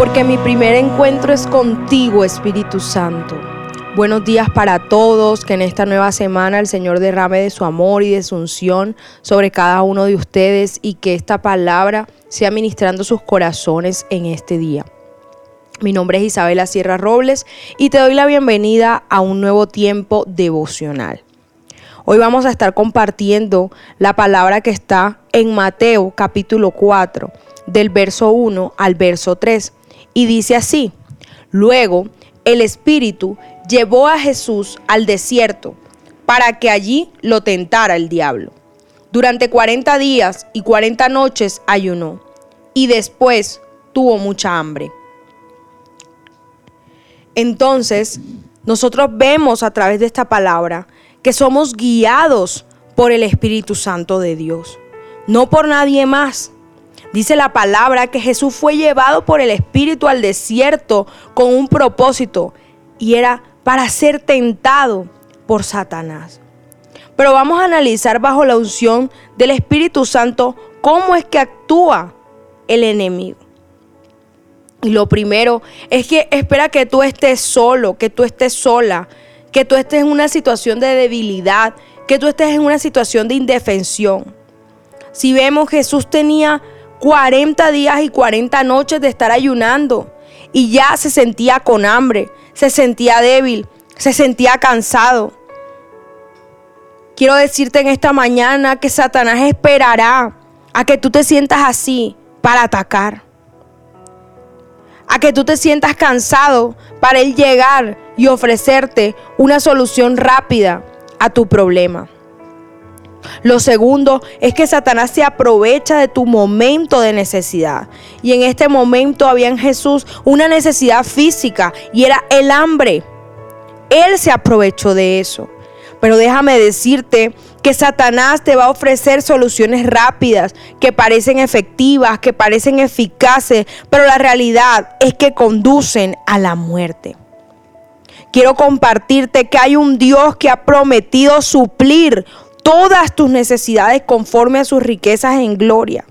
porque mi primer encuentro es contigo, Espíritu Santo. Buenos días para todos, que en esta nueva semana el Señor derrame de su amor y de su unción sobre cada uno de ustedes y que esta palabra sea ministrando sus corazones en este día. Mi nombre es Isabela Sierra Robles y te doy la bienvenida a un nuevo tiempo devocional. Hoy vamos a estar compartiendo la palabra que está en Mateo capítulo 4, del verso 1 al verso 3. Y dice así, luego el Espíritu llevó a Jesús al desierto para que allí lo tentara el diablo. Durante 40 días y 40 noches ayunó y después tuvo mucha hambre. Entonces, nosotros vemos a través de esta palabra que somos guiados por el Espíritu Santo de Dios, no por nadie más. Dice la palabra que Jesús fue llevado por el Espíritu al desierto con un propósito y era para ser tentado por Satanás. Pero vamos a analizar bajo la unción del Espíritu Santo cómo es que actúa el enemigo. Y lo primero es que espera que tú estés solo, que tú estés sola, que tú estés en una situación de debilidad, que tú estés en una situación de indefensión. Si vemos, Jesús tenía 40 días y 40 noches de estar ayunando y ya se sentía con hambre, se sentía débil, se sentía cansado. Quiero decirte en esta mañana que Satanás esperará a que tú te sientas así para atacar. A que tú te sientas cansado para él llegar y ofrecerte una solución rápida a tu problema. Lo segundo es que Satanás se aprovecha de tu momento de necesidad. Y en este momento había en Jesús una necesidad física y era el hambre. Él se aprovechó de eso. Pero déjame decirte que Satanás te va a ofrecer soluciones rápidas, que parecen efectivas, que parecen eficaces, pero la realidad es que conducen a la muerte. Quiero compartirte que hay un Dios que ha prometido suplir todas tus necesidades conforme a sus riquezas en gloria.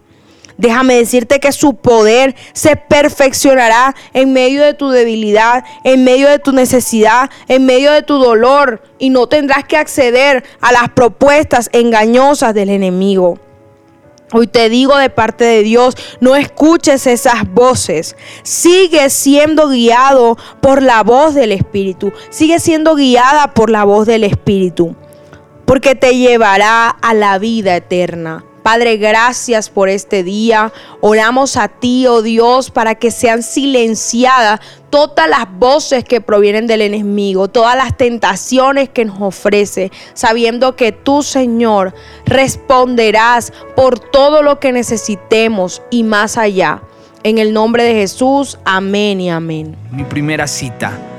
Déjame decirte que su poder se perfeccionará en medio de tu debilidad, en medio de tu necesidad, en medio de tu dolor y no tendrás que acceder a las propuestas engañosas del enemigo. Hoy te digo de parte de Dios, no escuches esas voces. Sigue siendo guiado por la voz del Espíritu. Sigue siendo guiada por la voz del Espíritu porque te llevará a la vida eterna. Padre, gracias por este día. Oramos a ti, oh Dios, para que sean silenciadas todas las voces que provienen del enemigo, todas las tentaciones que nos ofrece, sabiendo que tú, Señor, responderás por todo lo que necesitemos y más allá. En el nombre de Jesús, amén y amén. Mi primera cita